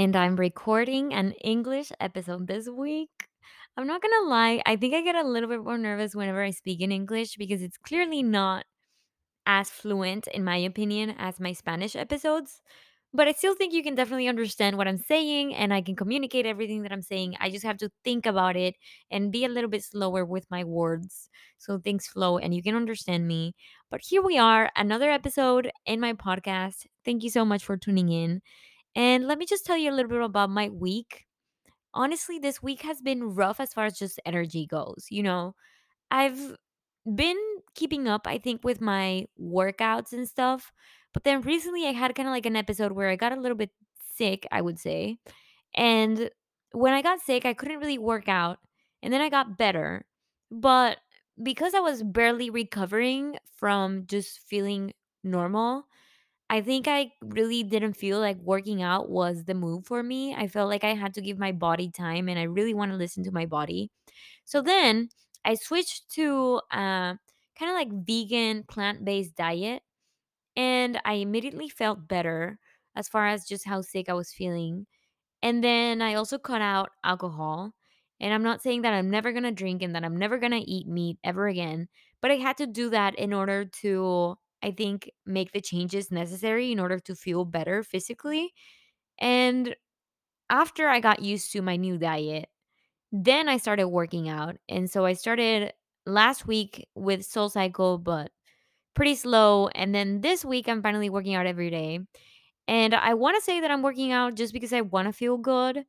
and I'm recording an English episode this week. I'm not gonna lie, I think I get a little bit more nervous whenever I speak in English because it's clearly not as fluent, in my opinion, as my Spanish episodes. But I still think you can definitely understand what I'm saying and I can communicate everything that I'm saying. I just have to think about it and be a little bit slower with my words so things flow and you can understand me. But here we are, another episode in my podcast. Thank you so much for tuning in. And let me just tell you a little bit about my week. Honestly, this week has been rough as far as just energy goes. You know, I've been keeping up, I think, with my workouts and stuff. But then recently I had kind of like an episode where I got a little bit sick, I would say. And when I got sick, I couldn't really work out. And then I got better. But because I was barely recovering from just feeling normal, I think I really didn't feel like working out was the move for me. I felt like I had to give my body time and I really want to listen to my body. So then I switched to uh, kind of like vegan plant based diet and I immediately felt better as far as just how sick I was feeling. And then I also cut out alcohol. And I'm not saying that I'm never going to drink and that I'm never going to eat meat ever again, but I had to do that in order to, I think, make the changes necessary in order to feel better physically. And after I got used to my new diet, then I started working out. And so I started last week with Soul Cycle, but pretty slow. And then this week, I'm finally working out every day. And I want to say that I'm working out just because I want to feel good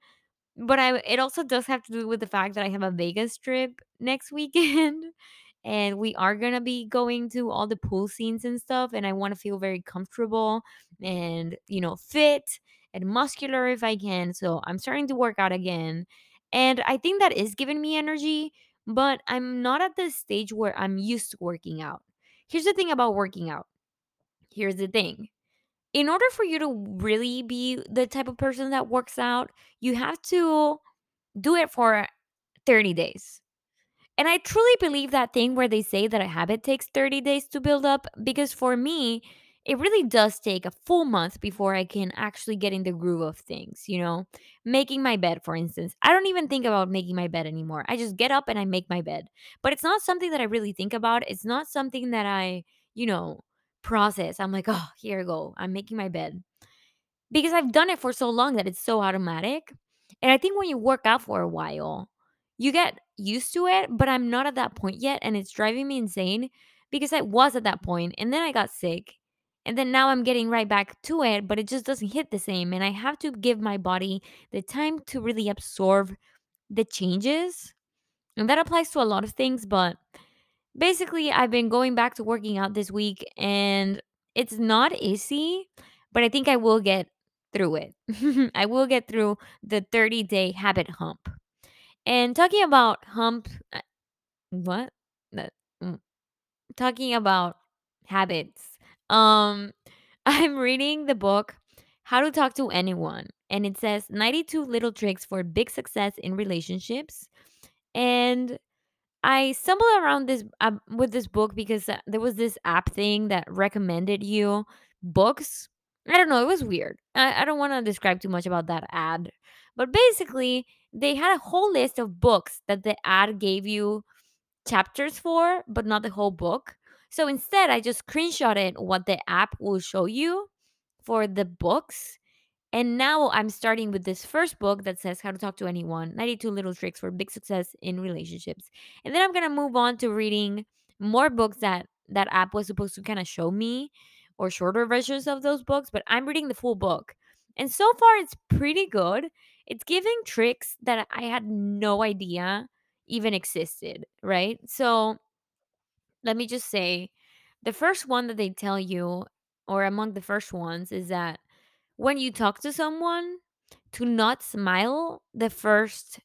but I it also does have to do with the fact that I have a Vegas trip next weekend, and we are gonna be going to all the pool scenes and stuff, and I wanna feel very comfortable and, you know, fit and muscular if I can, so I'm starting to work out again, and I think that is giving me energy, but I'm not at the stage where I'm used to working out. Here's the thing about working out. Here's the thing in order for you to really be the type of person that works out, you have to do it for 30 days. And I truly believe that thing where they say that a habit takes 30 days to build up because for me, it really does take a full month before I can actually get in the groove of things, you know? Making my bed, for instance. I don't even think about making my bed anymore. I just get up and I make my bed. But it's not something that I really think about. It's not something that I, you know, process. I'm like, oh, here I go. I'm making my bed because I've done it for so long that it's so automatic. And I think when you work out for a while, you get used to it, but I'm not at that point yet. And it's driving me insane because I was at that point and then I got sick. And then now I'm getting right back to it, but it just doesn't hit the same. And I have to give my body the time to really absorb the changes. And that applies to a lot of things, but basically, I've been going back to working out this week and it's not easy, but I think I will get through it. I will get through the 30 day habit hump. And talking about hump, uh, what? Mm, Talking about habits. Um, I'm reading the book How to Talk to Anyone, and it says 92 little tricks for big success in relationships. And I stumbled around this uh, with this book because uh, there was this app thing that recommended you books. I don't know, it was weird. I, I don't want to describe too much about that ad, but basically, they had a whole list of books that the ad gave you chapters for, but not the whole book. So instead, I just screenshotted what the app will show you for the books and now I'm starting with this first book that says How to Talk to Anyone 92 Little Tricks for Big Success in Relationships. And then I'm going to move on to reading more books that that app was supposed to kind of show me or shorter versions of those books, but I'm reading the full book. And so far, it's pretty good. It's giving tricks that I had no idea even existed, right? So let me just say the first one that they tell you, or among the first ones, is that when you talk to someone to not smile the first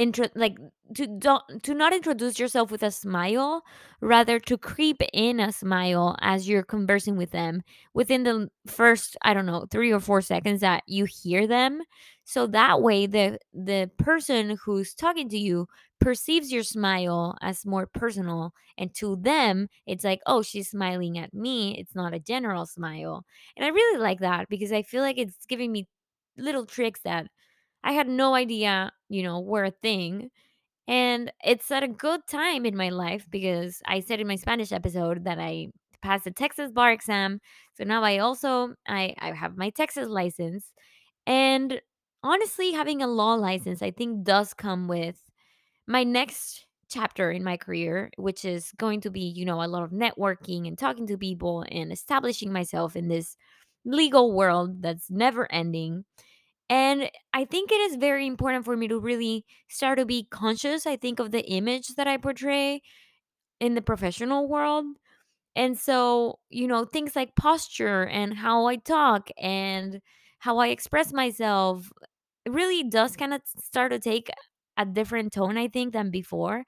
intro like to don't to not introduce yourself with a smile rather to creep in a smile as you're conversing with them within the first i don't know 3 or 4 seconds that you hear them. So that way the the person who's talking to you perceives your smile as more personal and to them it's like oh she's smiling at me. It's not a general smile. And i really like that because i feel like it's giving me little tricks that I had no idea, you know, were a thing. And it's at a good time in my life because I said in my Spanish episode that I passed the Texas bar exam. So now I also I, I have my Texas license. And honestly, having a law license, I think does come with my next chapter in my career, which is going to be, you know, a lot of networking and talking to people and establishing myself in this legal world that's never ending. And I think it is very important for me to really start to be conscious, I think, of the image that I portray in the professional world. And so, you know, things like posture and how I talk and how I express myself really does kind of start to take a different tone, I think, than before.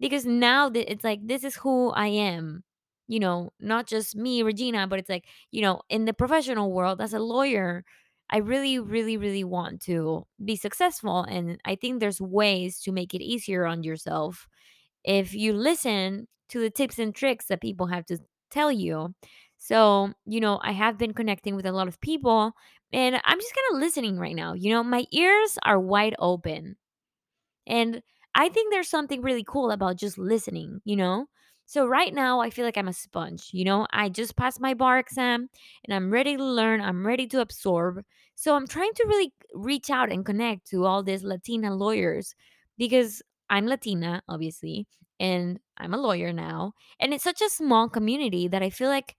Because now it's like, this is who I am, you know, not just me, Regina, but it's like, you know, in the professional world as a lawyer, I really, really, really want to be successful. And I think there's ways to make it easier on yourself if you listen to the tips and tricks that people have to tell you. So, you know, I have been connecting with a lot of people and I'm just kind of listening right now. You know, my ears are wide open. And I think there's something really cool about just listening, you know? So right now I feel like I'm a sponge, you know? I just passed my bar exam and I'm ready to learn, I'm ready to absorb. So I'm trying to really reach out and connect to all these Latina lawyers because I'm Latina, obviously, and I'm a lawyer now. And it's such a small community that I feel like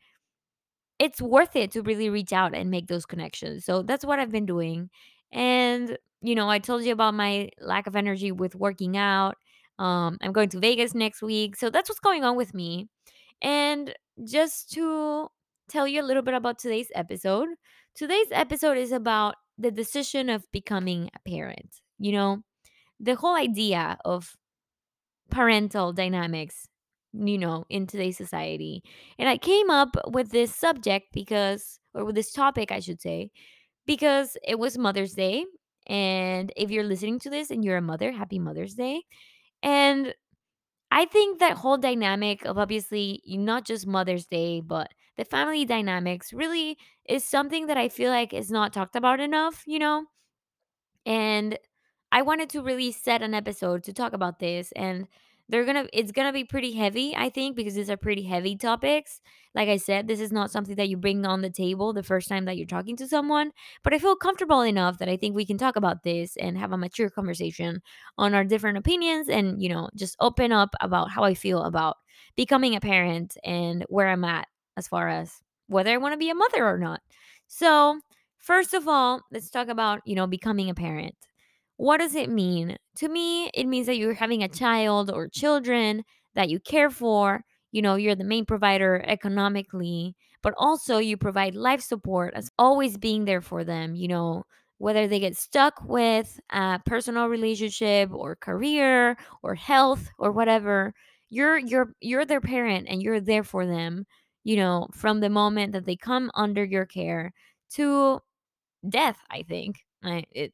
it's worth it to really reach out and make those connections. So that's what I've been doing. And, you know, I told you about my lack of energy with working out. Um, I'm going to Vegas next week. So that's what's going on with me. And just to tell you a little bit about today's episode, today's episode is about the decision of becoming a parent. You know, the whole idea of parental dynamics, you know, in today's society. And I came up with this subject because, or with this topic, I should say, because it was Mother's Day. And if you're listening to this and you're a mother, happy Mother's Day. And I think that whole dynamic of obviously not just Mother's Day, but the family dynamics really is something that I feel like is not talked about enough, you know? and I wanted to really set an episode to talk about this and they're to it's to be pretty heavy I think because these are pretty heavy topics. Like I said, this is not something that you bring on the table the first time that you're talking to someone, but I feel comfortable enough that I think we can talk about this and have a mature conversation on our different opinions and, you know, just open up about how I feel about becoming a parent and where I'm at as far as whether I want to be a mother or not. So, First of all, let's talk about, you know, becoming a parent. What does it mean? To me, it means that you're having a child or children that you care for. You know, you're the main provider economically, but also you provide life support as always being there for them, you know, whether they get stuck with a personal relationship or career or health or whatever. You're you're you're their parent and you're there for them, you know, from the moment that they come under your care to death, I think. I it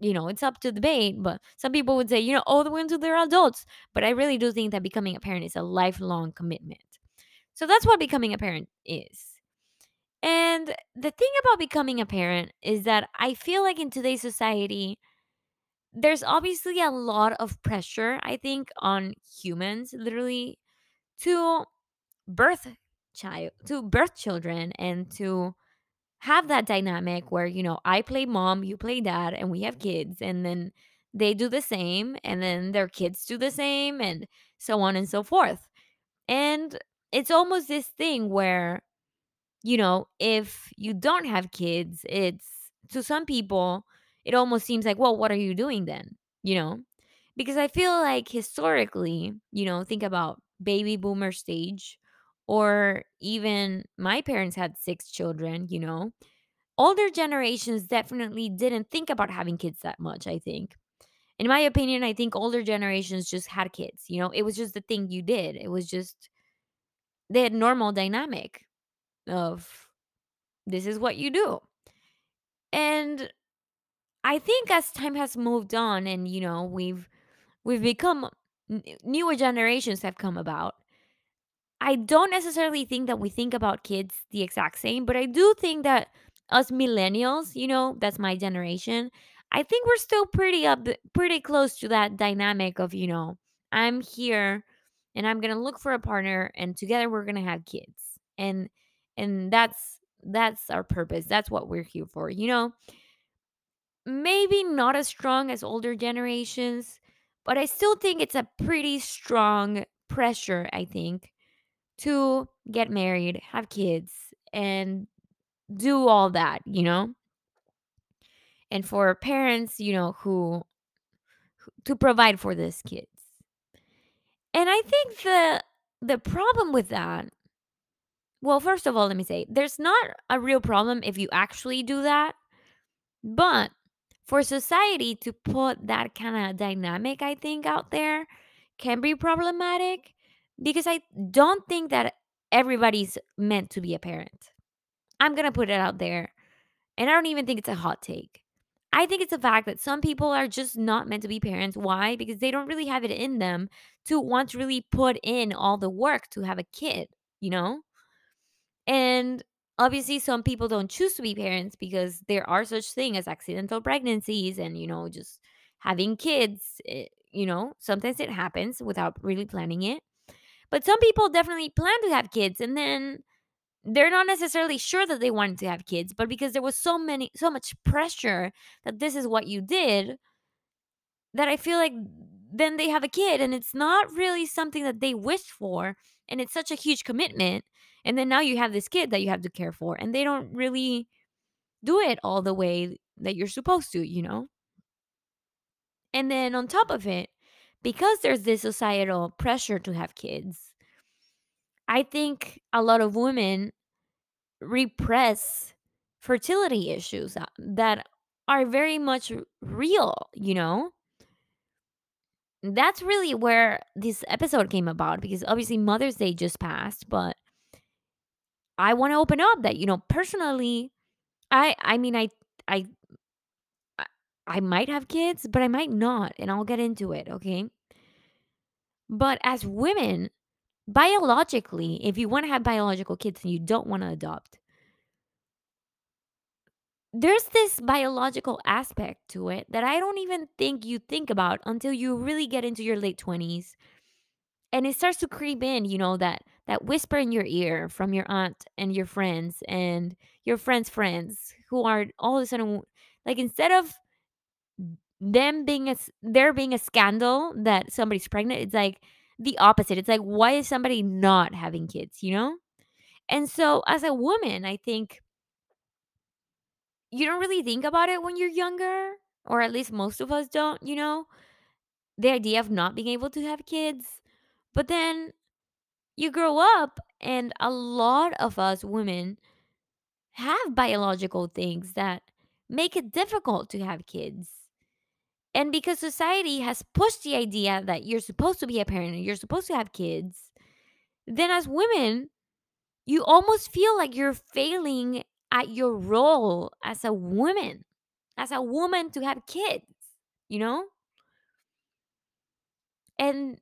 you know, it's up to debate, but some people would say, you know, all the way until they're adults. But I really do think that becoming a parent is a lifelong commitment. So that's what becoming a parent is. And the thing about becoming a parent is that I feel like in today's society, there's obviously a lot of pressure, I think, on humans literally to birth child to birth children and to have that dynamic where, you know, I play mom, you play dad, and we have kids, and then they do the same, and then their kids do the same, and so on and so forth. And it's almost this thing where, you know, if you don't have kids, it's to some people, it almost seems like, well, what are you doing then? You know? Because I feel like historically, you know, think about baby boomer stage, or even my parents had six children, you know, older generations definitely didn't think about having kids that much, I think. In my opinion, I think older generations just had kids. You know, it was just the thing you did. It was just they had normal dynamic of this is what you do. And I think as time has moved on and you know, we've we've become newer generations have come about. I don't necessarily think that we think about kids the exact same, but I do think that us millennials, you know, that's my generation. I think we're still pretty up, pretty close to that dynamic of, you know, I'm here and I'm gonna look for a partner, and together we're gonna have kids, and and that's that's our purpose. That's what we're here for, you know. Maybe not as strong as older generations, but I still think it's a pretty strong pressure. I think to get married, have kids, and do all that, you know? And for parents, you know, who to provide for these kids. And I think the the problem with that, well, first of all, let me say, there's not a real problem if you actually do that, but for society to put that kind of dynamic, I think out there can be problematic because I don't think that everybody's meant to be a parent. I'm going to put it out there And I don't even think it's a hot take. I think it's a fact that some people are just not meant to be parents. Why? Because they don't really have it in them to want to really put in all the work to have a kid, you know? And obviously some people don't choose to be parents because there are such thing as accidental pregnancies and, you know, just having kids, eh, you know, sometimes it happens without really planning it. But some people definitely plan to have kids and then they're not necessarily sure that they wanted to have kids, but because there was so many so much pressure that this is what you did, that I feel like then they have a kid and it's not really something that they wished for and it's such a huge commitment and then now you have this kid that you have to care for and they don't really do it all the way that you're supposed to, you know? And then on top of it, because there's this societal pressure to have kids, I think a lot of women repress fertility issues uh, that are very much real, you know? That's really where this episode came about because obviously Mother's Day just passed, but I want to open up that, you know, personally, I I mean I I I might have kids, but I might not, and I'll get into it, okay? But as women, biologically, if you want to have biological kids and you don't want to adopt, there's this biological aspect to it that I don't even think you think about until you really get into your late 20s and it starts to creep in, you know, that that whisper in your ear from your aunt and your friends and your friends' friends who are all of a sudden like instead of them being a there being a scandal that somebody's pregnant, it's like the opposite. It's like why is somebody not having kids, you know? And so as a woman, I think you don't really think about it when you're younger, or at least most of us don't, you know, the idea of not being able to have kids. But then you grow up, and a lot of us women have biological things that make it difficult to have kids. And because society has pushed the idea that you're supposed to be a parent and you're supposed to have kids, then as women, you almost feel like you're failing at your role as a woman, as a woman to have kids, you know? And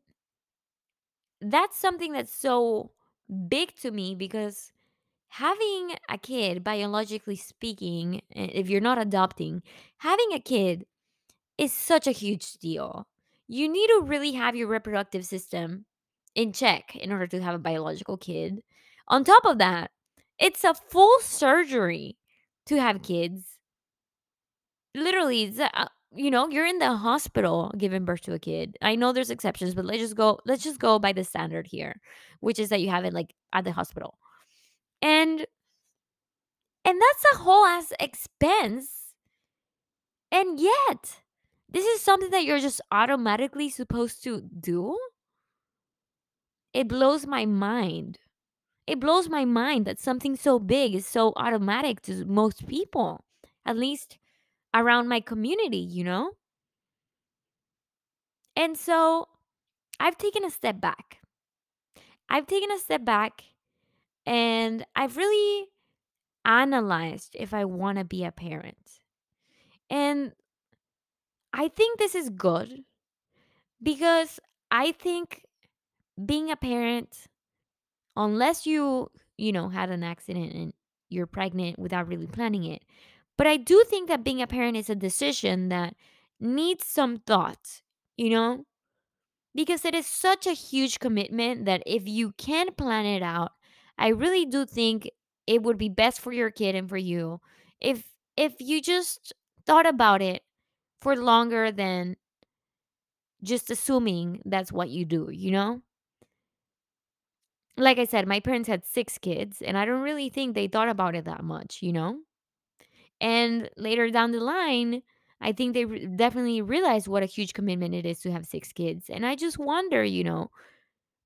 that's something that's so big to me because having a kid, biologically speaking, if you're not adopting, having a kid is such a huge deal. You need to really have your reproductive system in check in order to have a biological kid. On top of that, it's a full surgery to have kids. Literally, it's a, uh, you know, you're in the hospital giving birth to a kid. I know there's exceptions, but let's just go let's just go by the standard here, which is that you have it like at the hospital. And and that's a whole ass expense. And yet, this is something that you're just automatically supposed to do? It blows my mind. It blows my mind that something so big is so automatic to most people, at least around my community, you know? And so I've taken a step back. I've taken a step back and I've really analyzed if I want to be a parent. And I think this is good because I think being a parent, unless you, you know, had an accident and you're pregnant without really planning it. But I do think that being a parent is a decision that needs some thought, you know? Because it is such a huge commitment that if you can plan it out, I really do think it would be best for your kid and for you if if you just thought about it for longer than just assuming that's what you do, you know? Like I said, my parents had 6 kids, and I don't really think they thought about it that much, you know? And later down the line, I think they re- definitely realized what a huge commitment it is to have 6 kids. And I just wonder, you know,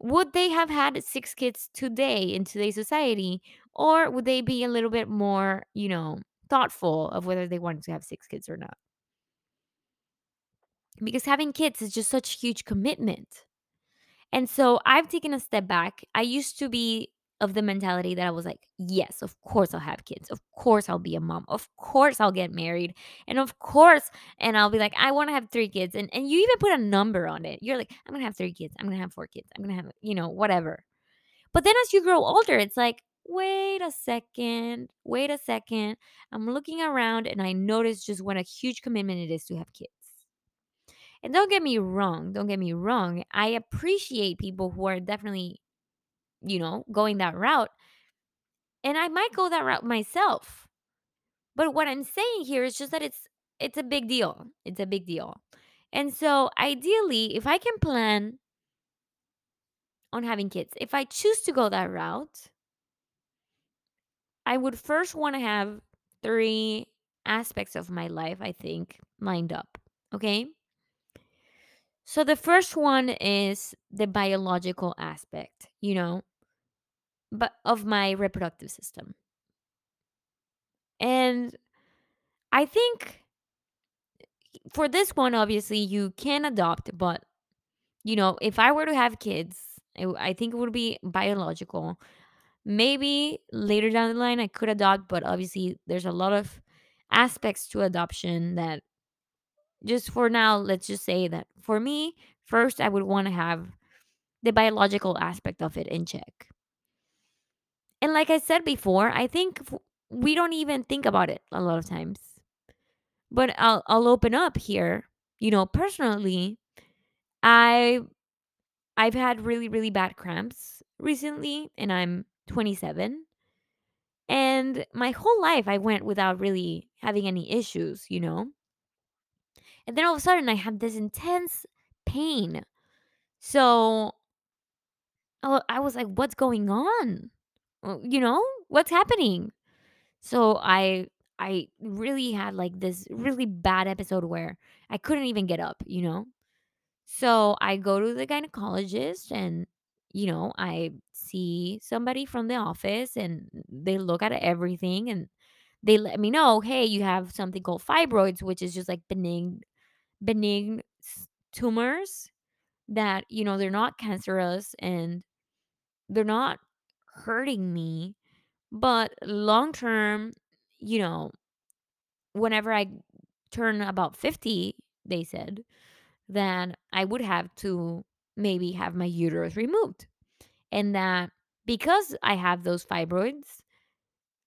would they have had 6 kids today in today's society, or would they be a little bit more, you know, thoughtful of whether they wanted to have 6 kids or not? Because having kids is just such a huge commitment. And so I've taken a step back. I used to be of the mentality that I was like, yes, of course I'll have kids. Of course I'll be a mom. Of course I'll get married. And of course, and I'll be like, I want to have three kids. And and you even put a number on it. You're like, I'm gonna have three kids. I'm gonna have four kids. I'm gonna have, you know, whatever. But then as you grow older, it's like, wait a second, wait a second. I'm looking around and I notice just what a huge commitment it is to have kids. And don't get me wrong, don't get me wrong. I appreciate people who are definitely, you know, going that route. And I might go that route myself. But what I'm saying here is just that it's it's a big deal. It's a big deal. And so ideally, if I can plan on having kids, if I choose to go that route, I would first want to have three aspects of my life, I think, lined up. Okay? So the first one is the biological aspect, you know, but of my reproductive system. And I think for this one, obviously, you can adopt, but you know, if I were to have kids, I I think it would be biological. Maybe later down the line, I could adopt, but obviously, there's a lot of aspects to adoption that just for now, let's just say that for me, first, I would want to have the biological aspect of it in check. And like I said before, I think we don't even think about it a lot of times. But I'll I'll open up here. You know, personally, I I've had really really bad cramps recently and I'm 27 and my whole life I went without really having any issues, you know. And then all of a sudden I have this intense pain. So I I was like what's going on? Uh, You know? What's happening? So I I really had like this really bad episode where I couldn't even get up, you know? So I go to the gynecologist and you know, I see somebody from the office and they look at everything and they let me know, "Hey, you have something called fibroids, which is just like benign benign tumors that, you know, they're not cancerous and they're not hurting me, but long term, you know, whenever I turn about 50, they said, then I would have to maybe have my uterus removed. And that because I have those fibroids,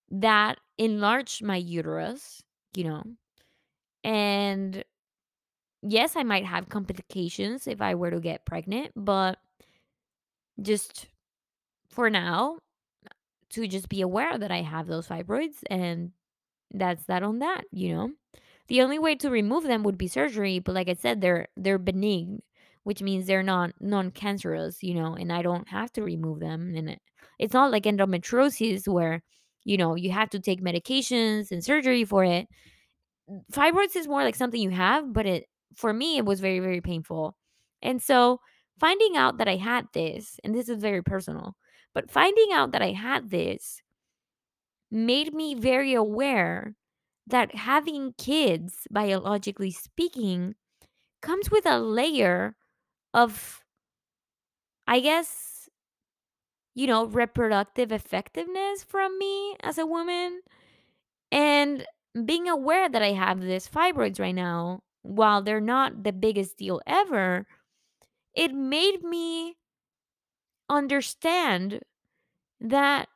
that enlarged my uterus, you know. And yes, I might have complications if I were to get pregnant, but just for now, to just be aware that I have those fibroids and that's that on that, you know. The only way to remove them would be surgery, but like I said, they're they're benign, which means they're not non-cancerous, you know, and I don't have to remove them. And it, it's not like endometriosis where, you know, you have to take medications and surgery for it. Fibroids is more like something you have, but it for me it was very very painful. And so finding out that I had this, and this is very personal, but finding out that I had this made me very aware that having kids, biologically speaking, comes with a layer of, I guess, you know, reproductive effectiveness from me as a woman. And being aware that I have this fibroids right now, while they're not the biggest deal ever, it made me understand that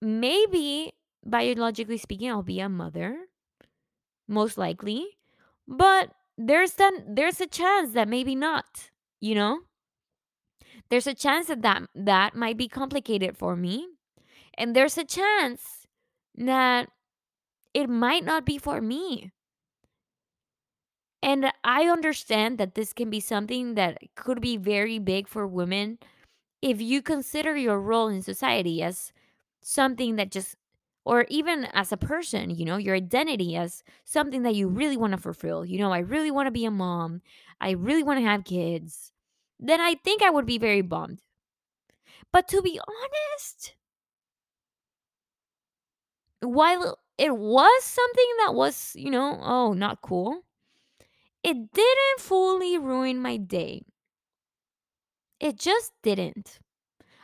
maybe biologically speaking, I'll be a mother, most likely. But there's then there's a chance that maybe not, you know? There's a chance that that, that might be complicated for me. And there's a chance that it might not be for me. And I understand that this can be something that could be very big for women if you consider your role in society as something that just or even as a person, you know, your identity as something that you really want to fulfill. You know, I really want to be a mom. I really want to have kids. Then I think I would be very bummed. But to be honest, while it was something that was, you know, oh, not cool, it didn't fully ruin my day. It just didn't.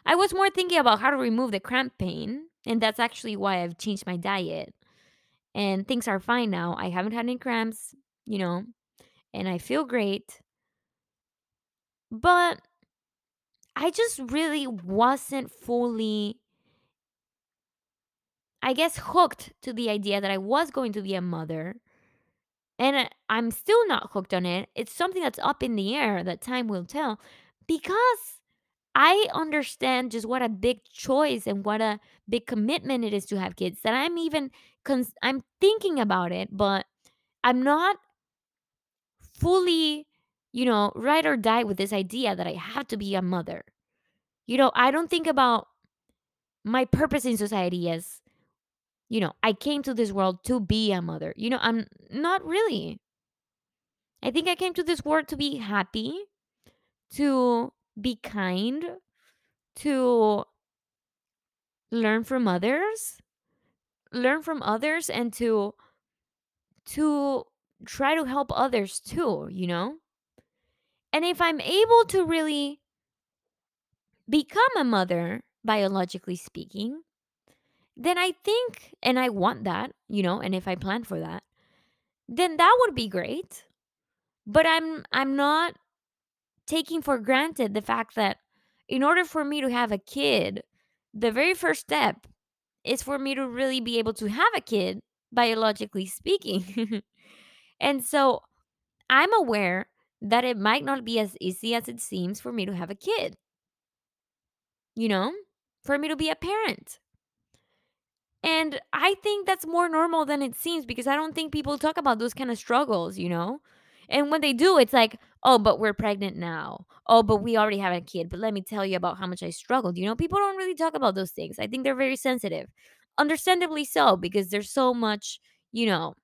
I was more thinking about how to remove the cramp pain, and that's actually why I've changed my diet. And things are fine now. I haven't had any cramps, you know, and I feel great. But I just really wasn't fully, I guess, hooked to the idea that I was going to be a mother. And I'm still not hooked on it. It's something that's up in the air that time will tell because I understand just what a big choice and what a big commitment it is to have kids that I'm even cons- I'm thinking about it, but I'm not fully, you know, ride or die with this idea that I have to be a mother. You know, I don't think about my purpose in society as, you know, I came to this world to be a mother. You know, I'm not really. I think I came to this world to be happy, to be kind, to learn from others, learn from others and to to try to help others too, you know? And if I'm able to really become a mother, biologically speaking, then I think, and I want that, you know, and if I plan for that, then that would be great. But I'm I'm not taking for granted the fact that in order for me to have a kid, the very first step is for me to really be able to have a kid, biologically speaking. and so I'm aware that it might not be as easy as it seems for me to have a kid, you know, for me to be a parent. And I think that's more normal than it seems because I don't think people talk about those kind of struggles, you know? And when they do, it's like, oh, but we're pregnant now. Oh, but we already have a kid. But let me tell you about how much I struggled. You know, people don't really talk about those things. I think they're very sensitive. Understandably so, because there's so much, you know,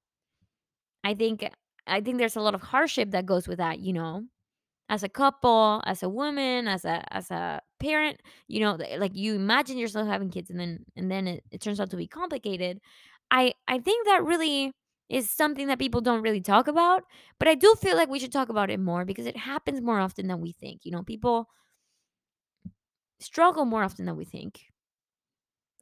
I think I think there's a lot of hardship that goes with that, you know as a couple, as a woman, as a as a parent, you know, like you imagine yourself having kids and then and then it, it turns out to be complicated. I I think that really is something that people don't really talk about, but I do feel like we should talk about it more because it happens more often than we think. You know, people struggle more often than we think.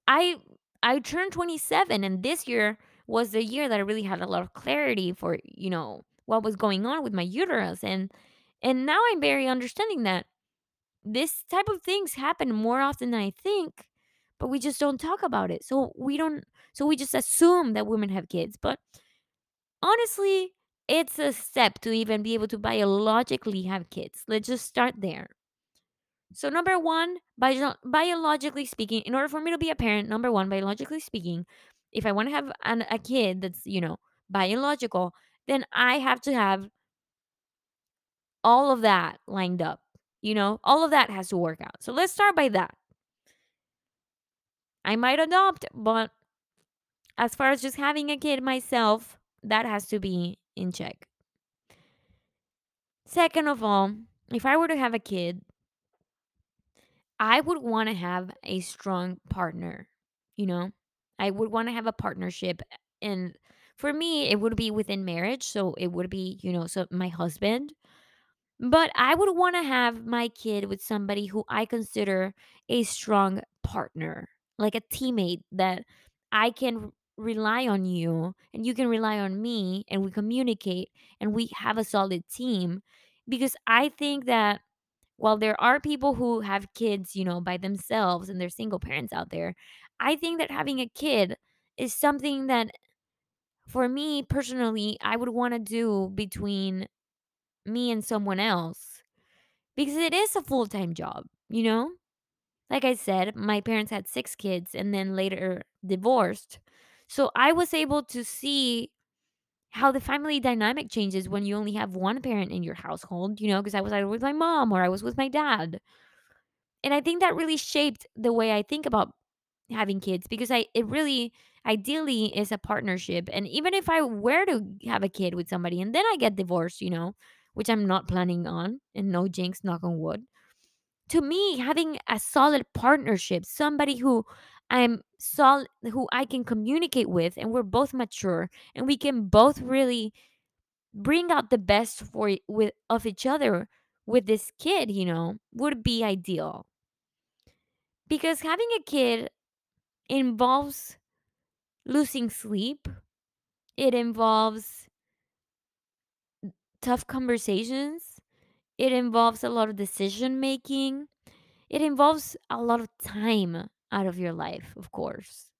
I I turned 27 and this year was the year that I really had a lot of clarity for, you know, what was going on with my uterus and and now I'm very understanding that this type of things happen more often than I think, but we just don't talk about it. So we don't so we just assume that women have kids, but honestly, it's a step to even be able to biologically have kids. Let's just start there. So number 1, bio- biologically speaking, in order for me to be a parent, number 1, biologically speaking, if I want to have an, a kid that's, you know, biological, then I have to have all of that lined up. You know, all of that has to work out. So let's start by that. I might adopt, but as far as just having a kid myself, that has to be in check. Second of all, if I were to have a kid, I would want to have a strong partner, you know? I would want to have a partnership and for me it would be within marriage, so it would be, you know, so my husband But I would want to have my kid with somebody who I consider a strong partner, like a teammate that I can rely on you and you can rely on me and we communicate and we have a solid team because I think that while there are people who have kids, you know, by themselves and they're single parents out there, I think that having a kid is something that for me personally, I would want to do between me and someone else because it is a full time job, you know? Like I said, my parents had six kids and then later divorced. So I was able to see how the family dynamic changes when you only have one parent in your household, you know, because I was either with my mom or I was with my dad. And I think that really shaped the way I think about having kids because I it really ideally is a partnership. And even if I were to have a kid with somebody and then I get divorced, you know, which I'm not planning on, and no jinx, knock on wood. To me, having a solid partnership, somebody who I'm solid, who I can communicate with, and we're both mature, and we can both really bring out the best for with of each other with this kid, you know, would be ideal. Because having a kid involves losing sleep, it involves tough conversations, it involves a lot of decision making, it involves a lot of time out of your life, of course.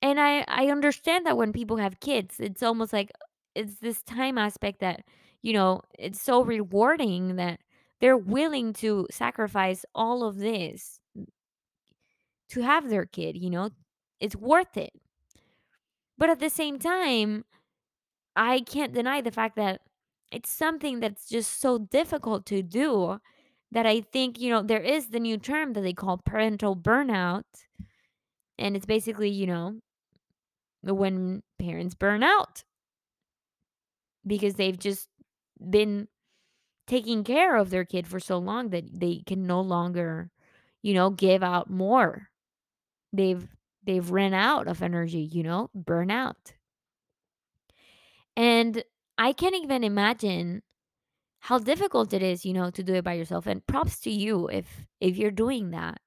And I I understand that when people have kids, it's almost like it's this time aspect that, you know, it's so rewarding that they're willing to sacrifice all of this to have their kid, you know? It's worth it. But at the same time, I can't deny the fact that it's something that's just so difficult to do that I think, you know, there is the new term that they call parental burnout. And it's basically, you know, when parents burn out because they've just been taking care of their kid for so long that they can no longer, you know, give out more. They've they've ran out of energy, you know, burnout. And I can't even imagine how difficult it is, you know, to do it by yourself. And props to you if if you're doing that.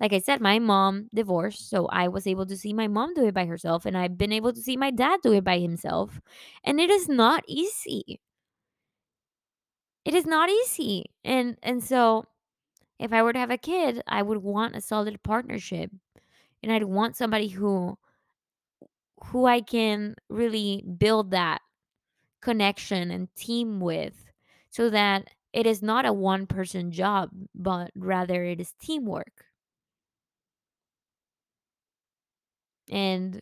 Like I said, my mom divorced, so I was able to see my mom do it by herself, and I've been able to see my dad do it by himself. And it is not easy. It is not easy. And and so if I were to have a kid, I would want a solid partnership. And I'd want somebody who who I can really build that connection and team with so that it is not a one person job, but rather it is teamwork. And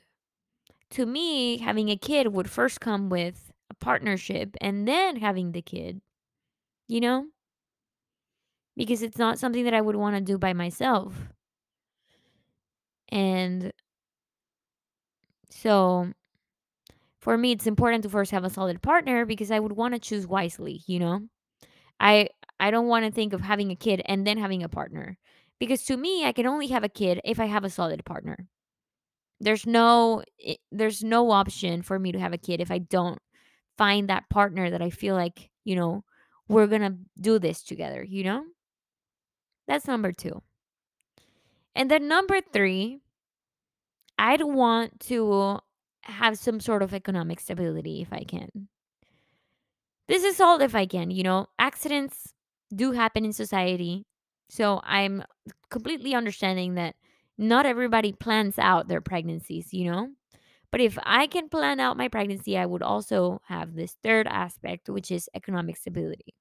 to me, having a kid would first come with a partnership and then having the kid, you know? Because it's not something that I would want to do by myself. And so for me, it's important to first have a solid partner because I would want to choose wisely, you know? I I don't want to think of having a kid and then having a partner. Because to me, I can only have a kid if I have a solid partner. There's no eh, there's no option for me to have a kid if I don't find that partner that I feel like, you know, we're going to do this together, you know? That's number 2. And then number 3, I'd want to have some sort of economic stability if I can. This is all if I can, you know, accidents do happen in society. So I'm completely understanding that not everybody plans out their pregnancies, you know? But if I can plan out my pregnancy, I would also have this third aspect, which is economic stability.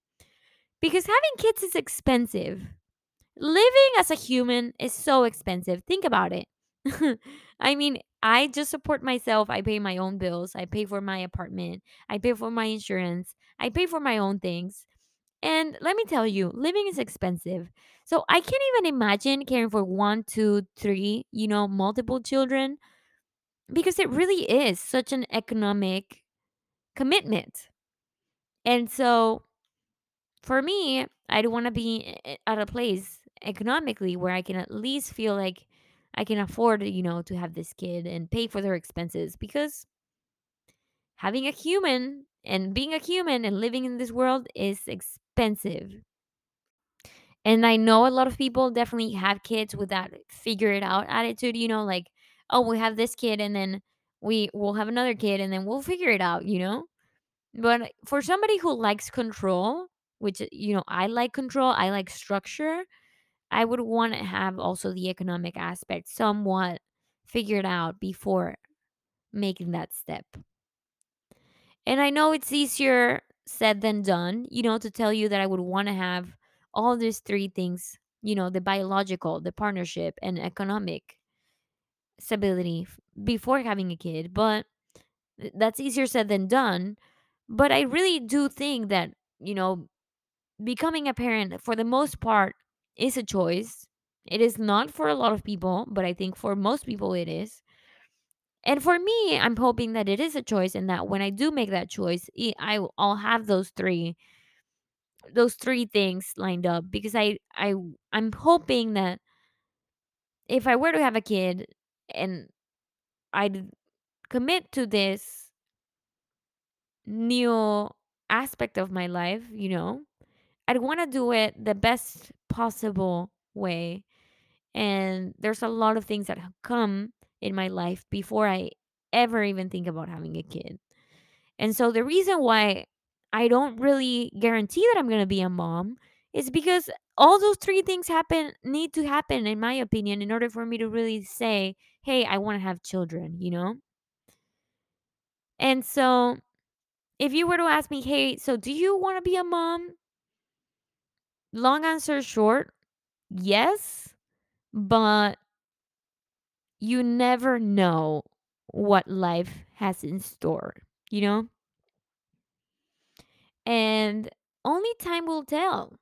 Because having kids is expensive. Living as a human is so expensive. Think about it. I mean, I just support myself. I pay my own bills. I pay for my apartment. I pay for my insurance. I pay for my own things. And let me tell you, living is expensive. So I can't even imagine caring for one, two, three, you know, multiple children because it really is such an economic commitment. And so for me, I don't want to be eh, eh, at a place economically where I can at least feel like I can afford, you know, to have this kid and pay for their expenses because having a human and being a human and living in this world is expensive. And I know a lot of people definitely have kids with that figure it out attitude, you know, like, oh, we have this kid and then we will have another kid and then we'll figure it out, you know? But for somebody who likes control, which you know I like control, I like structure. I would want to have also the economic aspect somewhat figured out before making that step. And I know it's easier said than done, you know, to tell you that I would want to have all these three things, you know, the biological, the partnership, and economic stability before having a kid. But that's easier said than done. But I really do think that, you know, becoming a parent for the most part is a choice. It is not for a lot of people, but I think for most people it is. And for me, I'm hoping that it is a choice and that when I do make that choice, I'll have those three those three things lined up because I I I'm hoping that if I were to have a kid and I'd commit to this new aspect of my life, you know, I'd want to do it the best possible way. And there's a lot of things that have come in my life before I ever even think about having a kid. And so the reason why I don't really guarantee that I'm going to be a mom is because all those three things happen need to happen in my opinion in order for me to really say, "Hey, I want to have children," you know? And so if you were to ask me, "Hey, so do you want to be a mom?" Long answer short, yes, but you never know what life has in store, you know? And only time will tell.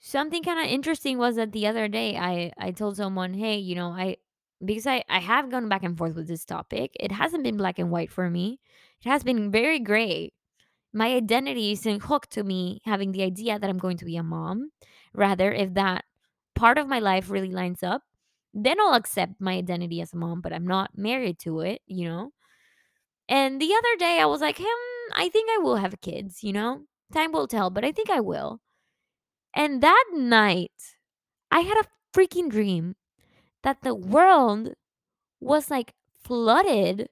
Something kind of interesting was that the other day I I told someone, "Hey, you know, I because I I have gone back and forth with this topic. It hasn't been black and white for me. It has been very gray. My identity isn't hooked to me having the idea that I'm going to be a mom. Rather, if that part of my life really lines up, then I'll accept my identity as a mom, but I'm not married to it, you know? And the other day I was like, hmm, I think I will have kids, you know? Time will tell, but I think I will. And that night, I had a freaking dream that the world was like flooded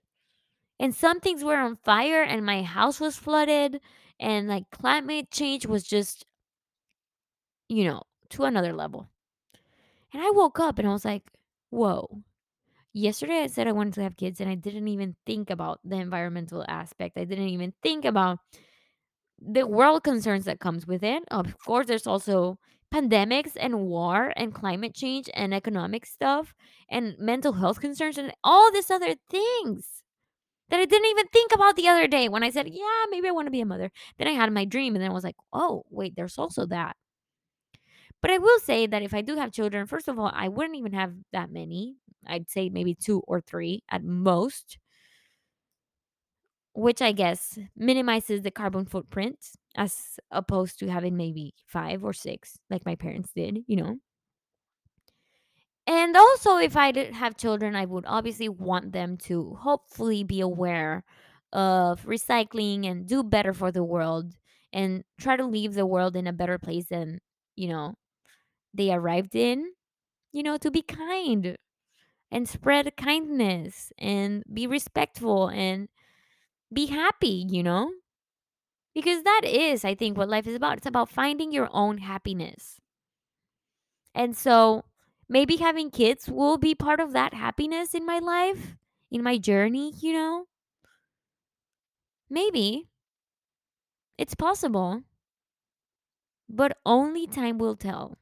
and some things were on fire and my house was flooded and like climate change was just, you know, to another level. And I woke up and I was like, whoa. Yesterday I said I wanted to have kids and I didn't even think about the environmental aspect. I didn't even think about the world concerns that comes with it. Of course, there's also pandemics and war and climate change and economic stuff and mental health concerns and all these other things that I didn't even think about the other day when I said, "Yeah, maybe I want to be a mother." Then I had my dream and then I was like, "Oh, wait, there's also that." But I will say that if I do have children, first of all, I wouldn't even have that many. I'd say maybe 2 or 3 at most which I guess minimizes the carbon footprint as opposed to having maybe five or six, like my parents did, you know. And also, if I did have children, I would obviously want them to hopefully be aware of recycling and do better for the world and try to leave the world in a better place than, you know, they arrived in, you know, to be kind and spread kindness and be respectful and be happy, you know? Because that is, I think, what life is about. It's about finding your own happiness. And so maybe having kids will be part of that happiness in my life, in my journey, you know? Maybe. It's possible, but only time will tell.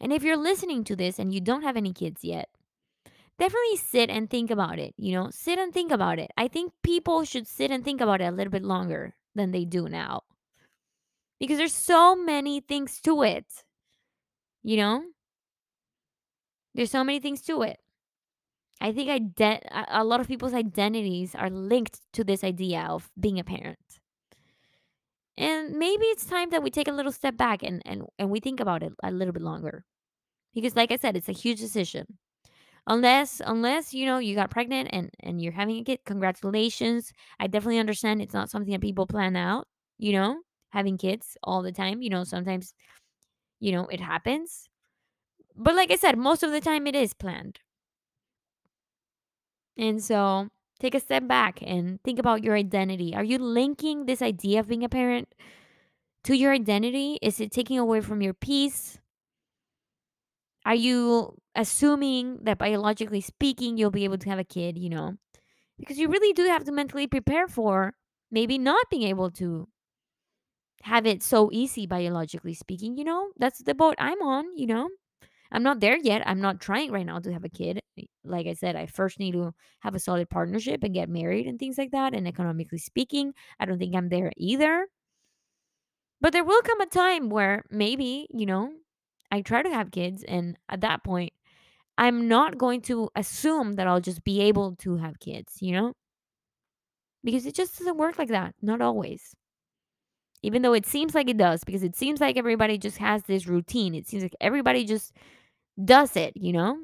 And if you're listening to this and you don't have any kids yet, definitely sit and think about it. You know, sit and think about it. I think people should sit and think about it a little bit longer than they do now because there's so many things to it. You know, there's so many things to it. I think ide- a a lot of people's identities are linked to this idea of being a parent. And maybe it's time that we take a little step back and, and, and we think about it a little bit longer. Because like I said, it's a huge decision. Unless unless you know you got pregnant and, and you're having a kid, congratulations. I definitely understand it's not something that people plan out, you know, having kids all the time. You know, sometimes, you know, it happens. But like I said, most of the time it is planned. And so take a step back and think about your identity. Are you linking this idea of being a parent to your identity? Is it taking away from your peace? Are you assuming that biologically speaking, you'll be able to have a kid, you know? Because you really do have to mentally prepare for maybe not being able to have it so easy biologically speaking, you know? That's the boat I'm on, you know? I'm not there yet. I'm not trying right now to have a kid. Like I said, I first need to have a solid partnership and get married and things like that. And economically speaking, I don't think I'm there either. But there will come a time where maybe, you know, I try to have kids. And at that point, I'm not going to assume that I'll just be able to have kids, you know? Because it just doesn't work like that. Not always. Even though it seems like it does, because it seems like everybody just has this routine. It seems like everybody just does it, you know?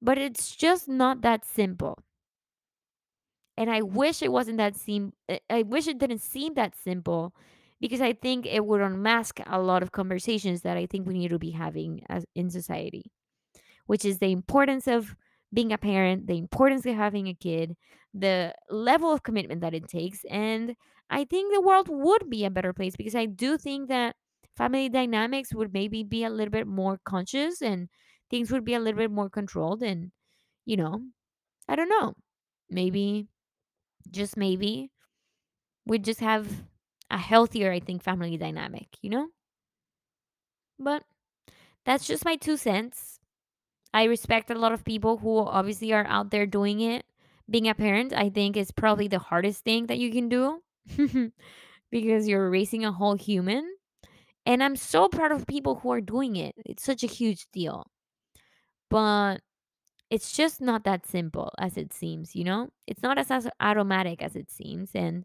But it's just not that simple. And I wish it wasn't that seem I eh, I wish it didn't seem that simple because I think it would unmask a lot of conversations that I think we need to be having as in society, which is the importance of being a parent, the importance of having a kid, the level of commitment that it takes, and I think the world would be a better place because I do think that family dynamics would maybe be a little bit more conscious and things would be a little bit more controlled and you know, I don't know. Maybe just maybe we'd just have a healthier, I think, family dynamic, you know? But that's just my two cents. I respect a lot of people who obviously are out there doing it. Being a parent, I think, is probably the hardest thing that you can do because you're raising a whole human. And I'm so proud of people who are doing it. It's such a huge deal. But it's just not that simple as it seems, you know? It's not as, as automatic as it seems. And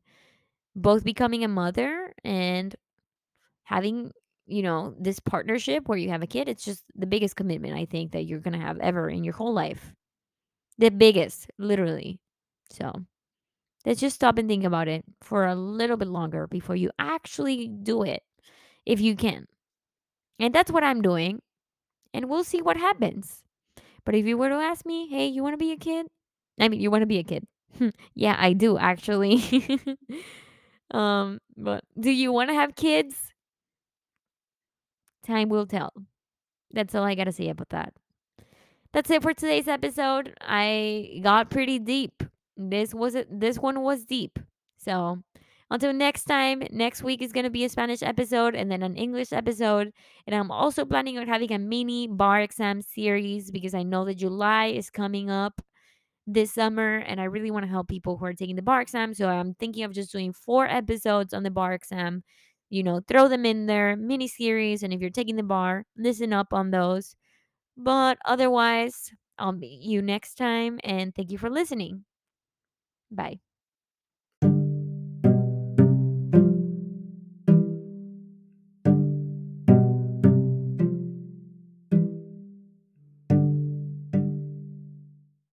both becoming a mother and having you know this partnership where you have a kid it's just the biggest commitment i think that you're gonna have ever in your whole life the biggest literally so let's just stop and think about it for a little bit longer before you actually do it if you can and that's what i'm doing and we'll see what happens but if you were to ask me hey you want to be a kid i mean you want to be a kid yeah i do actually um but do you want to have kids Time will tell. That's all I got to say about that. That's it for today's episode. I got pretty deep. This was a, this one was deep. So, until next time, next week is going to be a Spanish episode and then an English episode. And I'm also planning on having a mini bar exam series because I know that July is coming up this summer and I really want to help people who are taking the bar exam. So I'm thinking of just doing four episodes on the bar exam. You know, throw them in there, mini series. And if you're taking the bar, listen up on those. But otherwise, I'll meet you next time and thank you for listening. Bye.